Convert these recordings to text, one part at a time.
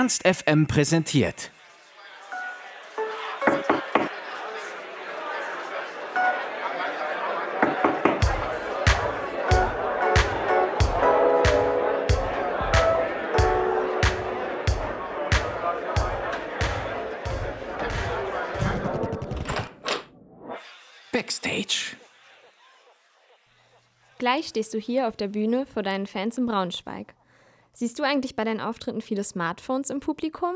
Ernst FM präsentiert. Backstage. Gleich stehst du hier auf der Bühne vor deinen Fans in Braunschweig. Siehst du eigentlich bei deinen Auftritten viele Smartphones im Publikum?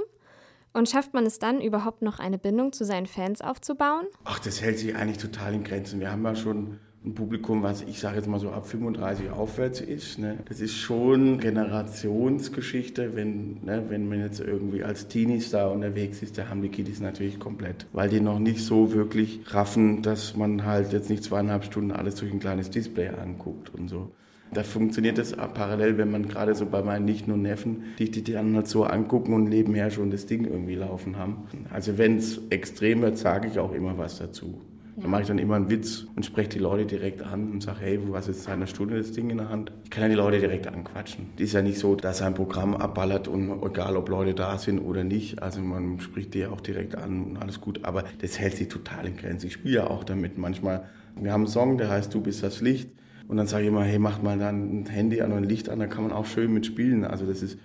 Und schafft man es dann überhaupt noch eine Bindung zu seinen Fans aufzubauen? Ach, das hält sich eigentlich total in Grenzen. Wir haben ja schon ein Publikum, was ich sage jetzt mal so ab 35 aufwärts ist. Ne? Das ist schon Generationsgeschichte, wenn, ne, wenn man jetzt irgendwie als Teenies da unterwegs ist, da haben die Kiddies natürlich komplett, weil die noch nicht so wirklich raffen, dass man halt jetzt nicht zweieinhalb Stunden alles durch ein kleines Display anguckt und so. Da funktioniert das parallel, wenn man gerade so bei meinen Nichten und Neffen, die die dann halt so angucken und nebenher schon das Ding irgendwie laufen haben. Also wenn es extrem wird, sage ich auch immer was dazu. Da mache ich dann immer einen Witz und spreche die Leute direkt an und sage, hey, du hast jetzt seit einer Stunde das Ding in der Hand. Ich kann ja die Leute direkt anquatschen. Die ist ja nicht so, dass ein Programm abballert und egal, ob Leute da sind oder nicht. Also man spricht die ja auch direkt an und alles gut. Aber das hält sich total in Grenzen. Ich spiele ja auch damit manchmal. Wir haben einen Song, der heißt Du bist das Licht. Und dann sage ich immer, hey, macht mal dann ein Handy an und ein Licht an, da kann man auch schön mitspielen. Also das ist,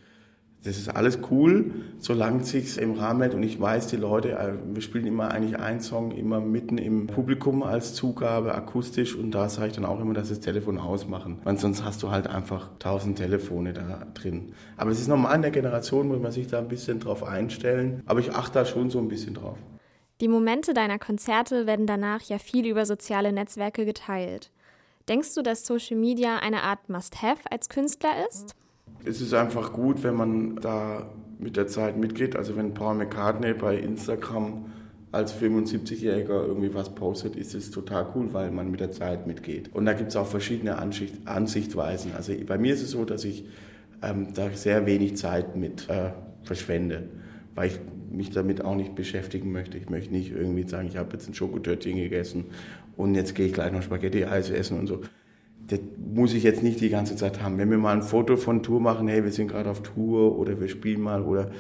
das ist alles cool, solange es sich im Rahmen hält. Und ich weiß, die Leute, äh, wir spielen immer eigentlich einen Song immer mitten im Publikum als Zugabe, akustisch. Und da sage ich dann auch immer, dass das Telefon ausmachen. Weil sonst hast du halt einfach tausend Telefone da drin. Aber es ist normal in der Generation, muss man sich da ein bisschen drauf einstellen. Aber ich achte da schon so ein bisschen drauf. Die Momente deiner Konzerte werden danach ja viel über soziale Netzwerke geteilt. Denkst du, dass Social Media eine Art Must-Have als Künstler ist? Es ist einfach gut, wenn man da mit der Zeit mitgeht. Also wenn Paul McCartney bei Instagram als 75-Jähriger irgendwie was postet, ist es total cool, weil man mit der Zeit mitgeht. Und da gibt es auch verschiedene Ansicht, Ansichtweisen. Also bei mir ist es so, dass ich ähm, da sehr wenig Zeit mit äh, verschwende, weil ich mich damit auch nicht beschäftigen möchte. Ich möchte nicht irgendwie sagen, ich habe jetzt ein Schokotörtchen gegessen und jetzt gehe ich gleich noch Spaghetti-Eis essen und so. Das muss ich jetzt nicht die ganze Zeit haben. Wenn wir mal ein Foto von Tour machen, hey, wir sind gerade auf Tour oder wir spielen mal oder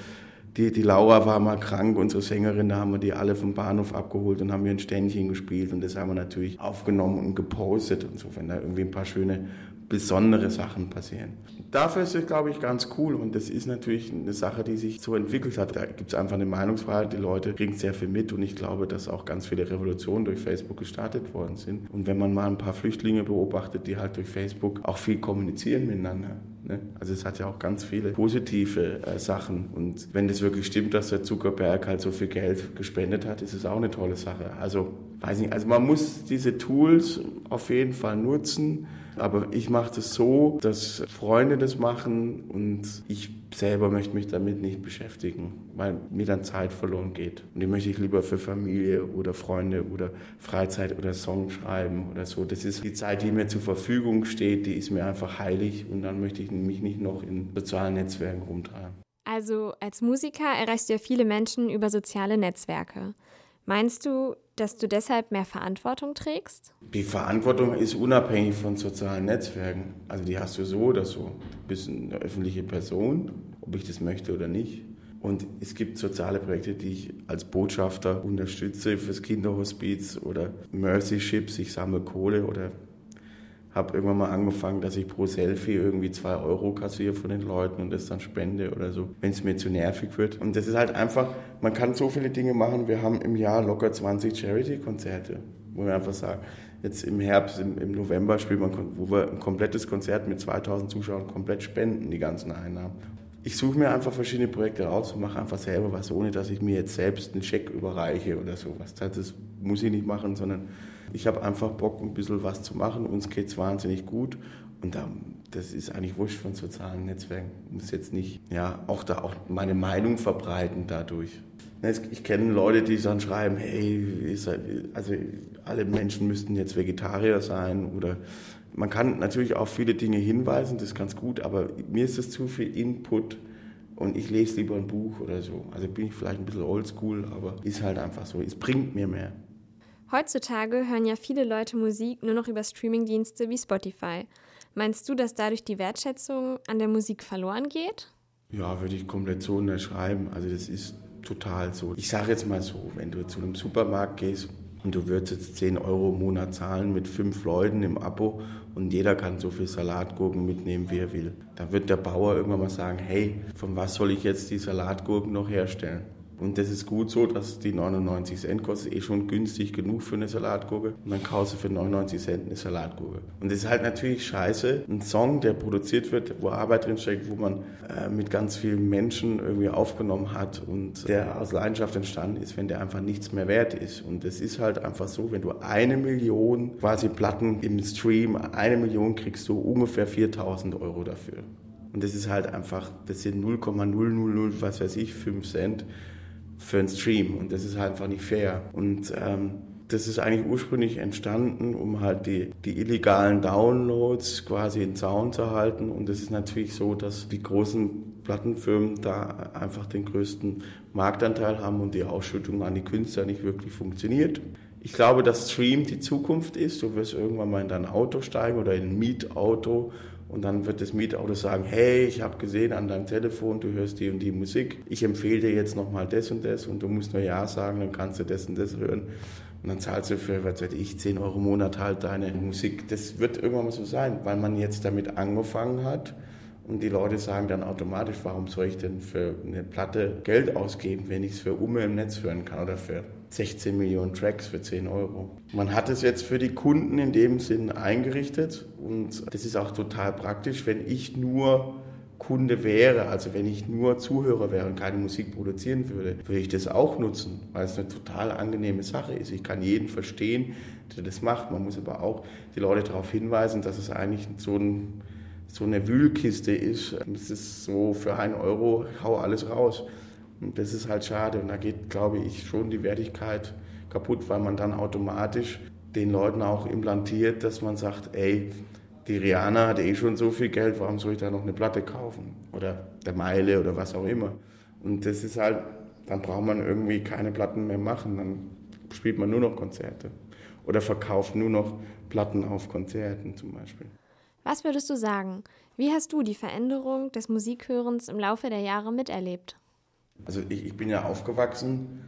die, die Laura war mal krank, unsere Sängerin, da haben wir die alle vom Bahnhof abgeholt und haben wir ein Ständchen gespielt und das haben wir natürlich aufgenommen und gepostet und so, wenn da irgendwie ein paar schöne besondere Sachen passieren. Dafür ist es, glaube ich, ganz cool und das ist natürlich eine Sache, die sich so entwickelt hat. Da gibt es einfach eine Meinungsfreiheit, die Leute kriegen sehr viel mit und ich glaube, dass auch ganz viele Revolutionen durch Facebook gestartet worden sind. Und wenn man mal ein paar Flüchtlinge beobachtet, die halt durch Facebook auch viel kommunizieren miteinander. Ne? Also es hat ja auch ganz viele positive äh, Sachen und wenn das wirklich stimmt, dass der Zuckerberg halt so viel Geld gespendet hat, ist es auch eine tolle Sache. Also weiß nicht, also man muss diese Tools auf jeden Fall nutzen aber ich mache das so, dass Freunde das machen und ich selber möchte mich damit nicht beschäftigen, weil mir dann Zeit verloren geht. Und die möchte ich lieber für Familie oder Freunde oder Freizeit oder Song schreiben oder so. Das ist die Zeit, die mir zur Verfügung steht, die ist mir einfach heilig und dann möchte ich mich nicht noch in sozialen Netzwerken rumtreiben. Also als Musiker erreichst du ja viele Menschen über soziale Netzwerke. Meinst du, dass du deshalb mehr Verantwortung trägst? Die Verantwortung ist unabhängig von sozialen Netzwerken. Also die hast du so oder so. Du bist eine öffentliche Person, ob ich das möchte oder nicht. Und es gibt soziale Projekte, die ich als Botschafter unterstütze fürs Kinderhospiz oder Mercy Ships. Ich sammle Kohle oder habe irgendwann mal angefangen, dass ich pro Selfie irgendwie zwei Euro kassiere von den Leuten und das dann spende oder so, wenn es mir zu nervig wird. Und das ist halt einfach, man kann so viele Dinge machen. Wir haben im Jahr locker 20 Charity-Konzerte, wo wir einfach sagen, jetzt im Herbst, im, im November spielt man, wo wir ein komplettes Konzert mit 2000 Zuschauern komplett spenden, die ganzen Einnahmen. Ich suche mir einfach verschiedene Projekte raus und mache einfach selber was, ohne dass ich mir jetzt selbst einen Scheck überreiche oder sowas. Das muss ich nicht machen, sondern ich habe einfach Bock, ein bisschen was zu machen. Uns geht es wahnsinnig gut. Und da, das ist eigentlich wurscht von sozialen Netzwerken. Ich muss jetzt nicht, ja, auch da auch meine Meinung verbreiten dadurch. Ich kenne Leute, die dann schreiben, hey, also alle Menschen müssten jetzt Vegetarier sein oder man kann natürlich auf viele Dinge hinweisen, das ist ganz gut, aber mir ist das zu viel Input und ich lese lieber ein Buch oder so. Also bin ich vielleicht ein bisschen oldschool, aber ist halt einfach so. Es bringt mir mehr. Heutzutage hören ja viele Leute Musik nur noch über Streamingdienste wie Spotify. Meinst du, dass dadurch die Wertschätzung an der Musik verloren geht? Ja, würde ich komplett so unterschreiben. Also das ist total so. Ich sage jetzt mal so, wenn du zu einem Supermarkt gehst und du würdest jetzt 10 Euro im Monat zahlen mit fünf Leuten im Abo und jeder kann so viel Salatgurken mitnehmen, wie er will, dann wird der Bauer irgendwann mal sagen, hey, von was soll ich jetzt die Salatgurken noch herstellen? Und das ist gut so, dass die 99 Cent kostet, eh schon günstig genug für eine Salatgurke. Und dann kaufst du für 99 Cent eine Salatgurke. Und das ist halt natürlich scheiße. Ein Song, der produziert wird, wo Arbeit drinsteckt, wo man äh, mit ganz vielen Menschen irgendwie aufgenommen hat und der aus Leidenschaft entstanden ist, wenn der einfach nichts mehr wert ist. Und das ist halt einfach so, wenn du eine Million quasi Platten im Stream, eine Million kriegst du ungefähr 4000 Euro dafür. Und das ist halt einfach, das sind 0,000, was weiß ich, 5 Cent für einen Stream und das ist halt einfach nicht fair. Und ähm, das ist eigentlich ursprünglich entstanden, um halt die, die illegalen Downloads quasi in Zaun zu halten. Und es ist natürlich so, dass die großen Plattenfirmen da einfach den größten Marktanteil haben und die Ausschüttung an die Künstler nicht wirklich funktioniert. Ich glaube, dass Stream die Zukunft ist. Du wirst irgendwann mal in dein Auto steigen oder in ein Mietauto und dann wird das Mietauto sagen, hey, ich habe gesehen an deinem Telefon, du hörst die und die Musik. Ich empfehle dir jetzt nochmal das und das und du musst nur Ja sagen, dann kannst du das und das hören. Und dann zahlst du für, was weiß ich, 10 Euro im Monat halt deine Musik. Das wird irgendwann mal so sein, weil man jetzt damit angefangen hat. Und die Leute sagen dann automatisch, warum soll ich denn für eine Platte Geld ausgeben, wenn ich es für Umme im Netz hören kann oder für 16 Millionen Tracks für 10 Euro. Man hat es jetzt für die Kunden in dem Sinn eingerichtet und das ist auch total praktisch, wenn ich nur Kunde wäre, also wenn ich nur Zuhörer wäre und keine Musik produzieren würde, würde ich das auch nutzen, weil es eine total angenehme Sache ist. Ich kann jeden verstehen, der das macht. Man muss aber auch die Leute darauf hinweisen, dass es eigentlich so, ein, so eine Wühlkiste ist. Es ist so für einen Euro, hau alles raus. Und das ist halt schade. Und da geht, glaube ich, schon die Wertigkeit kaputt, weil man dann automatisch den Leuten auch implantiert, dass man sagt, ey, die Rihanna hat eh schon so viel Geld, warum soll ich da noch eine Platte kaufen? Oder der Meile oder was auch immer. Und das ist halt, dann braucht man irgendwie keine Platten mehr machen, dann spielt man nur noch Konzerte. Oder verkauft nur noch Platten auf Konzerten zum Beispiel. Was würdest du sagen? Wie hast du die Veränderung des Musikhörens im Laufe der Jahre miterlebt? Also ich, ich bin ja aufgewachsen,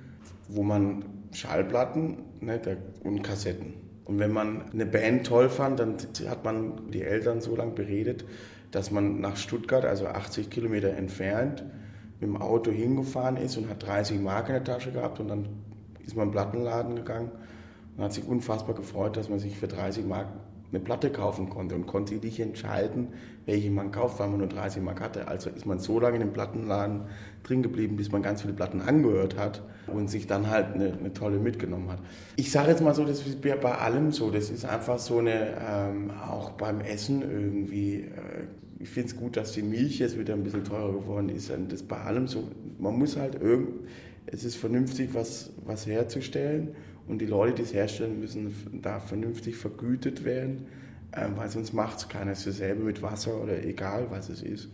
wo man Schallplatten ne, und Kassetten. Und wenn man eine Band toll fand, dann hat man die Eltern so lange beredet, dass man nach Stuttgart, also 80 Kilometer entfernt, mit dem Auto hingefahren ist und hat 30 Mark in der Tasche gehabt und dann ist man in den Plattenladen gegangen und hat sich unfassbar gefreut, dass man sich für 30 Mark eine Platte kaufen konnte und konnte sich entscheiden, welche man kauft, weil man nur 30 Mark hatte. Also ist man so lange in dem Plattenladen drin geblieben, bis man ganz viele Platten angehört hat und sich dann halt eine, eine tolle mitgenommen hat. Ich sage jetzt mal so, das ist bei allem so. Das ist einfach so eine, ähm, auch beim Essen irgendwie. Äh, ich finde es gut, dass die Milch jetzt wieder ein bisschen teurer geworden ist. Und das bei allem so. Man muss halt irgendwie, es ist vernünftig, was, was herzustellen. Und die Leute, die es herstellen, müssen da vernünftig vergütet werden, ähm, weil sonst macht es keiner. Dasselbe mit Wasser oder egal, was es ist.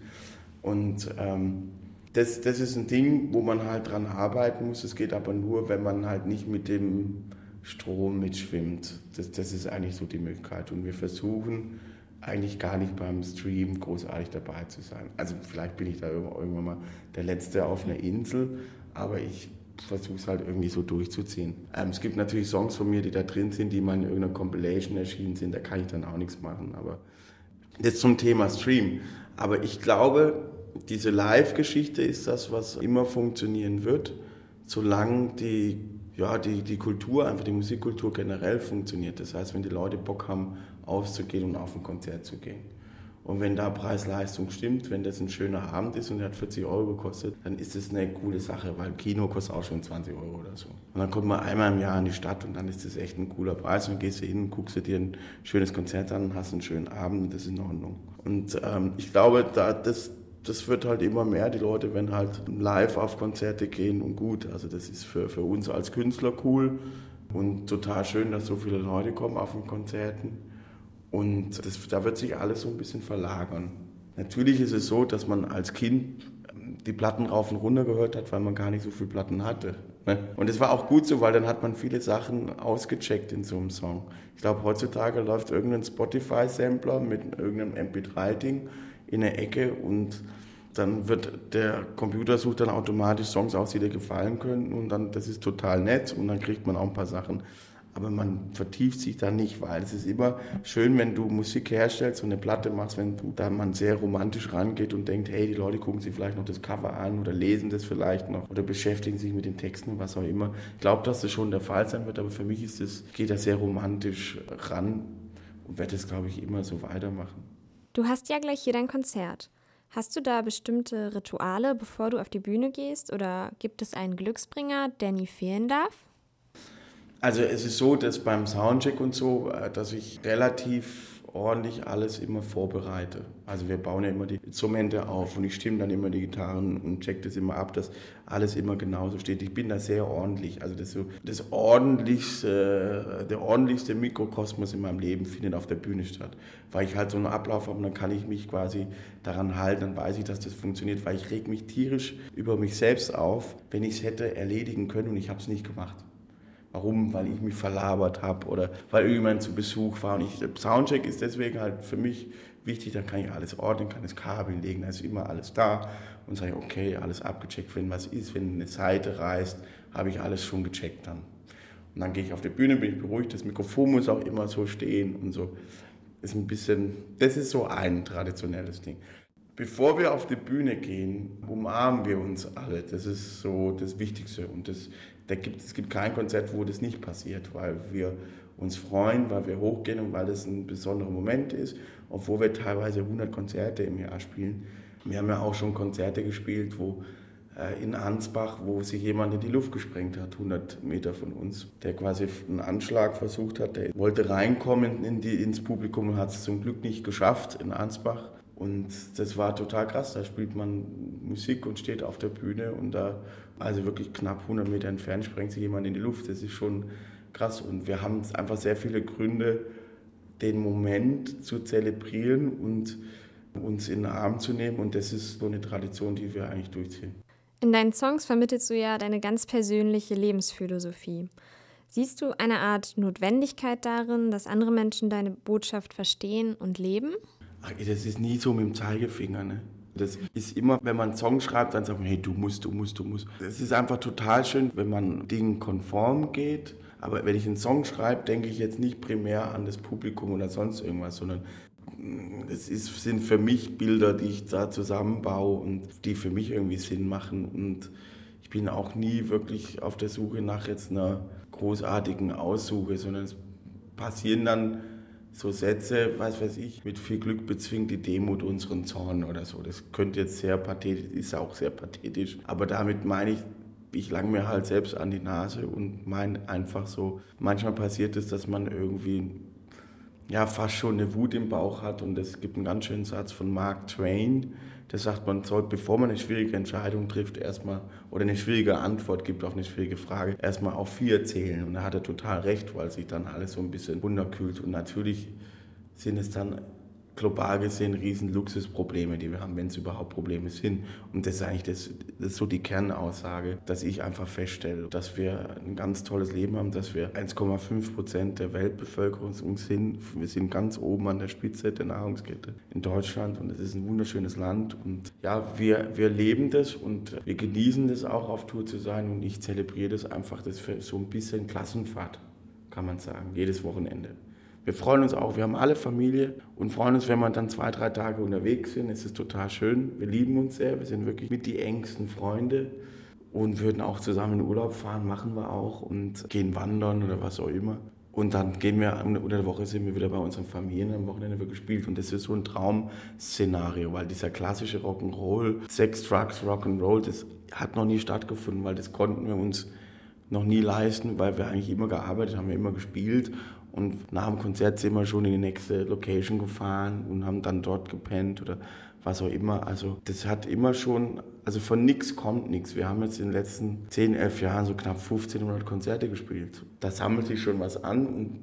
Und ähm, das, das ist ein Ding, wo man halt dran arbeiten muss. Es geht aber nur, wenn man halt nicht mit dem Strom mitschwimmt. Das, das ist eigentlich so die Möglichkeit. Und wir versuchen eigentlich gar nicht beim Stream großartig dabei zu sein. Also vielleicht bin ich da irgendwann mal der Letzte auf einer Insel, aber ich versuche es halt irgendwie so durchzuziehen. Ähm, es gibt natürlich Songs von mir, die da drin sind, die mal in irgendeiner Compilation erschienen sind, da kann ich dann auch nichts machen. Aber jetzt zum Thema Stream. Aber ich glaube, diese Live-Geschichte ist das, was immer funktionieren wird, solange die, ja, die, die Kultur, einfach die Musikkultur generell funktioniert. Das heißt, wenn die Leute Bock haben, auszugehen und auf ein Konzert zu gehen. Und wenn da Preis-Leistung stimmt, wenn das ein schöner Abend ist und er hat 40 Euro gekostet, dann ist das eine coole Sache, weil Kino kostet auch schon 20 Euro oder so. Und dann kommt man einmal im Jahr in die Stadt und dann ist das echt ein cooler Preis und dann gehst du hin, guckst du dir ein schönes Konzert an, hast einen schönen Abend und das ist in Ordnung. Und ähm, ich glaube, da, das, das wird halt immer mehr, die Leute, wenn halt live auf Konzerte gehen und gut. Also das ist für, für uns als Künstler cool und total schön, dass so viele Leute kommen auf den Konzerten. Und das, da wird sich alles so ein bisschen verlagern. Natürlich ist es so, dass man als Kind ähm, die Platten rauf und runter gehört hat, weil man gar nicht so viele Platten hatte. Ne? Und es war auch gut so, weil dann hat man viele Sachen ausgecheckt in so einem Song. Ich glaube, heutzutage läuft irgendein Spotify-Sampler mit irgendeinem MP3-Ding in der Ecke und dann wird der Computer sucht dann automatisch Songs aus, die dir gefallen können und dann, das ist total nett und dann kriegt man auch ein paar Sachen aber man vertieft sich da nicht, weil es ist immer schön, wenn du Musik herstellst und eine Platte machst, wenn du da man sehr romantisch rangeht und denkt, hey, die Leute gucken sich vielleicht noch das Cover an oder lesen das vielleicht noch oder beschäftigen sich mit den Texten, was auch immer. Ich glaube, dass das schon der Fall sein wird, aber für mich ist es, geht da sehr romantisch ran und werde es, glaube ich, immer so weitermachen. Du hast ja gleich hier dein Konzert. Hast du da bestimmte Rituale, bevor du auf die Bühne gehst? Oder gibt es einen Glücksbringer, der nie fehlen darf? Also es ist so, dass beim Soundcheck und so, äh, dass ich relativ ordentlich alles immer vorbereite. Also wir bauen ja immer die Instrumente auf und ich stimme dann immer die Gitarren und check das immer ab, dass alles immer genauso steht. Ich bin da sehr ordentlich. Also das, so, das ordentlichste, der ordentlichste Mikrokosmos in meinem Leben findet auf der Bühne statt. Weil ich halt so einen Ablauf habe und dann kann ich mich quasi daran halten, dann weiß ich, dass das funktioniert, weil ich reg mich tierisch über mich selbst auf, wenn ich es hätte erledigen können und ich habe es nicht gemacht. Warum? Weil ich mich verlabert habe oder weil irgendjemand zu Besuch war. Und ich, Soundcheck ist deswegen halt für mich wichtig, dann kann ich alles ordnen, kann das Kabel legen, da ist immer alles da und sage, okay, alles abgecheckt, wenn was ist, wenn eine Seite reißt, habe ich alles schon gecheckt dann. Und dann gehe ich auf die Bühne, bin ich beruhigt, das Mikrofon muss auch immer so stehen und so. Ist ein bisschen, das ist so ein traditionelles Ding. Bevor wir auf die Bühne gehen, umarmen wir uns alle. Das ist so das Wichtigste. Und das da gibt, es gibt kein Konzert, wo das nicht passiert, weil wir uns freuen, weil wir hochgehen und weil es ein besonderer Moment ist, obwohl wir teilweise 100 Konzerte im Jahr spielen. Wir haben ja auch schon Konzerte gespielt, wo äh, in Ansbach, wo sich jemand in die Luft gesprengt hat, 100 Meter von uns, der quasi einen Anschlag versucht hat, der wollte reinkommen in die, ins Publikum und hat es zum Glück nicht geschafft in Ansbach. Und das war total krass. Da spielt man Musik und steht auf der Bühne und da, also wirklich knapp 100 Meter entfernt, sprengt sich jemand in die Luft. Das ist schon krass. Und wir haben einfach sehr viele Gründe, den Moment zu zelebrieren und uns in den Arm zu nehmen. Und das ist so eine Tradition, die wir eigentlich durchziehen. In deinen Songs vermittelst du ja deine ganz persönliche Lebensphilosophie. Siehst du eine Art Notwendigkeit darin, dass andere Menschen deine Botschaft verstehen und leben? Das ist nie so mit dem Zeigefinger. Ne? Das ist immer, wenn man einen Song schreibt, dann sagt man, hey, du musst, du musst, du musst. Es ist einfach total schön, wenn man Dingen konform geht. Aber wenn ich einen Song schreibe, denke ich jetzt nicht primär an das Publikum oder sonst irgendwas, sondern es ist, sind für mich Bilder, die ich da zusammenbaue und die für mich irgendwie Sinn machen. Und ich bin auch nie wirklich auf der Suche nach jetzt einer großartigen Aussuche, sondern es passieren dann so Sätze, was weiß ich, mit viel Glück bezwingt die Demut unseren Zorn oder so. Das könnte jetzt sehr pathetisch, ist auch sehr pathetisch, aber damit meine ich, ich lang mir halt selbst an die Nase und meine einfach so, manchmal passiert es, dass man irgendwie ja fast schon eine Wut im Bauch hat und es gibt einen ganz schönen Satz von Mark Twain, der sagt, man soll, bevor man eine schwierige Entscheidung trifft, erstmal oder eine schwierige Antwort gibt auf eine schwierige Frage, erstmal auf vier zählen. Und da hat er total recht, weil sich dann alles so ein bisschen runterkühlt. Und natürlich sind es dann global gesehen riesen Luxusprobleme, die wir haben, wenn es überhaupt Probleme sind. Und das ist eigentlich das, das ist so die Kernaussage, dass ich einfach feststelle, dass wir ein ganz tolles Leben haben, dass wir 1,5 Prozent der Weltbevölkerung sind. Wir sind ganz oben an der Spitze der Nahrungskette in Deutschland und es ist ein wunderschönes Land. Und ja, wir, wir leben das und wir genießen das auch auf Tour zu sein und ich zelebriere das einfach, das für so ein bisschen Klassenfahrt, kann man sagen, jedes Wochenende. Wir freuen uns auch, wir haben alle Familie und freuen uns, wenn wir dann zwei, drei Tage unterwegs sind. Es ist total schön. Wir lieben uns sehr. Wir sind wirklich mit die engsten Freunde und würden auch zusammen in Urlaub fahren, machen wir auch und gehen wandern oder was auch immer. Und dann gehen wir, unter der Woche sind wir wieder bei unseren Familien, am Wochenende wird gespielt. Und das ist so ein Traum-Szenario, weil dieser klassische Rock'n'Roll, Sex, Drugs, Rock'n'Roll, das hat noch nie stattgefunden, weil das konnten wir uns noch nie leisten, weil wir eigentlich immer gearbeitet haben, wir immer gespielt und nach dem Konzert sind wir schon in die nächste Location gefahren und haben dann dort gepennt oder was auch immer. Also das hat immer schon, also von nichts kommt nichts. Wir haben jetzt in den letzten 10, 11 Jahren so knapp 1500 Konzerte gespielt. Da sammelt sich schon was an und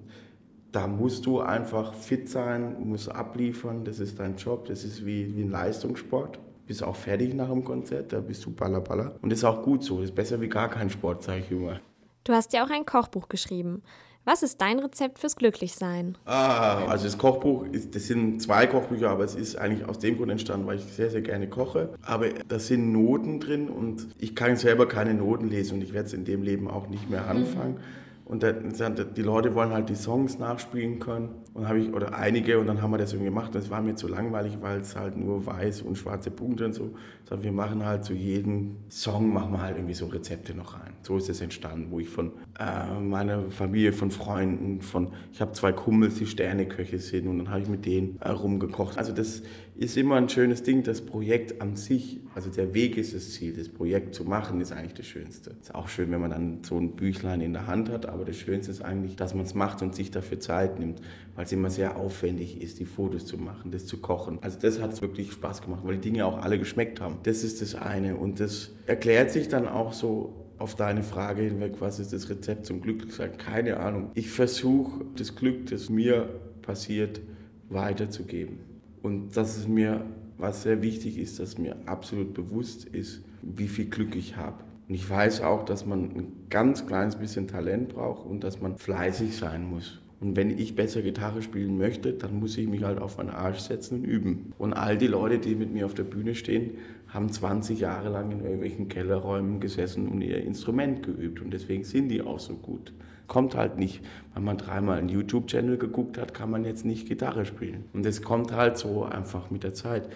da musst du einfach fit sein, musst abliefern. Das ist dein Job, das ist wie, wie ein Leistungssport. Bist auch fertig nach dem Konzert, da bist du baller baller. Und das ist auch gut so, das ist besser wie gar kein Sport, sage ich immer. Du hast ja auch ein Kochbuch geschrieben. Was ist dein Rezept fürs Glücklichsein? Ah, also das Kochbuch, ist, das sind zwei Kochbücher, aber es ist eigentlich aus dem Grund entstanden, weil ich sehr, sehr gerne koche. Aber da sind Noten drin und ich kann selber keine Noten lesen und ich werde es in dem Leben auch nicht mehr anfangen. Mhm. Und die Leute wollen halt die Songs nachspielen können. Und habe ich, oder einige, und dann haben wir das irgendwie gemacht. Das war mir zu langweilig, weil es halt nur weiß und schwarze Punkte und so. Sondern wir machen halt zu jedem Song machen wir halt irgendwie so Rezepte noch rein. So ist es entstanden, wo ich von äh, meiner Familie, von Freunden, von, ich habe zwei Kumpels, die Sterneköche sind und dann habe ich mit denen äh, rumgekocht. Also das ist immer ein schönes Ding. Das Projekt an sich, also der Weg ist das Ziel. Das Projekt zu machen ist eigentlich das Schönste. Ist auch schön, wenn man dann so ein Büchlein in der Hand hat, aber das Schönste ist eigentlich, dass man es macht und sich dafür Zeit nimmt, weil es immer sehr aufwendig ist, die Fotos zu machen, das zu kochen. Also das hat wirklich Spaß gemacht, weil die Dinge auch alle geschmeckt haben. Das ist das eine und das erklärt sich dann auch so auf deine Frage hinweg, was ist das Rezept zum Glücklichsein? Keine Ahnung. Ich versuche das Glück, das mir passiert, weiterzugeben. Und das ist mir, was sehr wichtig ist, dass mir absolut bewusst ist, wie viel Glück ich habe. Und ich weiß auch, dass man ein ganz kleines bisschen Talent braucht und dass man fleißig sein muss. Und wenn ich besser Gitarre spielen möchte, dann muss ich mich halt auf meinen Arsch setzen und üben. Und all die Leute, die mit mir auf der Bühne stehen, haben 20 Jahre lang in irgendwelchen Kellerräumen gesessen und ihr Instrument geübt. Und deswegen sind die auch so gut. Kommt halt nicht, wenn man dreimal einen YouTube-Channel geguckt hat, kann man jetzt nicht Gitarre spielen. Und das kommt halt so einfach mit der Zeit.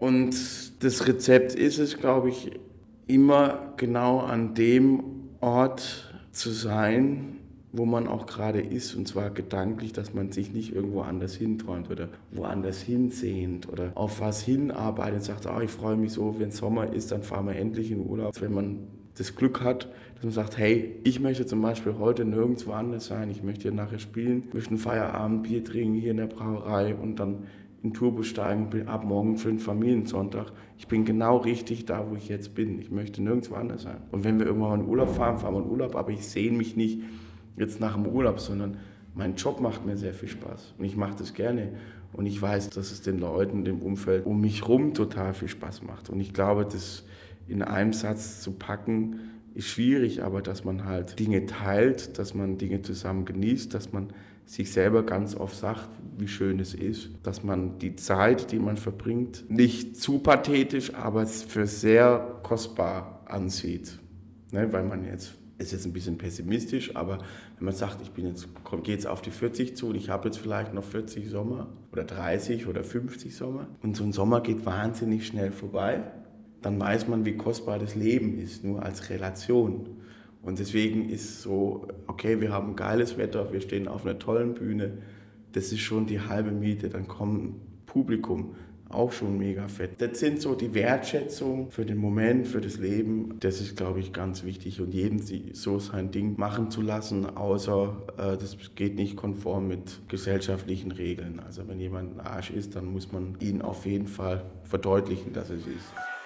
Und das Rezept ist es, glaube ich, immer genau an dem Ort zu sein, wo man auch gerade ist, und zwar gedanklich, dass man sich nicht irgendwo anders hinträumt oder woanders hinsehnt oder auf was hinarbeitet und sagt, oh, ich freue mich so, wenn Sommer ist, dann fahren wir endlich in Urlaub. Wenn man das Glück hat, dass man sagt, hey, ich möchte zum Beispiel heute nirgendwo anders sein, ich möchte hier nachher spielen, möchte ein Feierabend, Bier trinken hier in der Brauerei und dann in Turbo steigen, bin ab morgen für einen Familiensonntag. Ich bin genau richtig da, wo ich jetzt bin. Ich möchte nirgendwo anders sein. Und wenn wir irgendwann in Urlaub fahren, fahren wir in Urlaub, aber ich sehe mich nicht jetzt nach dem Urlaub, sondern mein Job macht mir sehr viel Spaß und ich mache das gerne. Und ich weiß, dass es den Leuten, dem Umfeld um mich herum total viel Spaß macht. Und ich glaube, das in einem Satz zu packen, ist schwierig, aber dass man halt Dinge teilt, dass man Dinge zusammen genießt, dass man sich selber ganz oft sagt, wie schön es ist, dass man die Zeit, die man verbringt, nicht zu pathetisch, aber für sehr kostbar ansieht. Ne, weil man jetzt, ist jetzt ein bisschen pessimistisch, aber wenn man sagt, ich bin jetzt, gehe jetzt auf die 40 zu und ich habe jetzt vielleicht noch 40 Sommer oder 30 oder 50 Sommer und so ein Sommer geht wahnsinnig schnell vorbei dann weiß man, wie kostbar das Leben ist, nur als Relation. Und deswegen ist so, okay, wir haben geiles Wetter, wir stehen auf einer tollen Bühne, das ist schon die halbe Miete, dann kommt Publikum, auch schon mega fett. Das sind so die Wertschätzung für den Moment, für das Leben. Das ist, glaube ich, ganz wichtig und jeden so sein Ding machen zu lassen, außer äh, das geht nicht konform mit gesellschaftlichen Regeln. Also wenn jemand ein Arsch ist, dann muss man ihn auf jeden Fall verdeutlichen, dass es ist.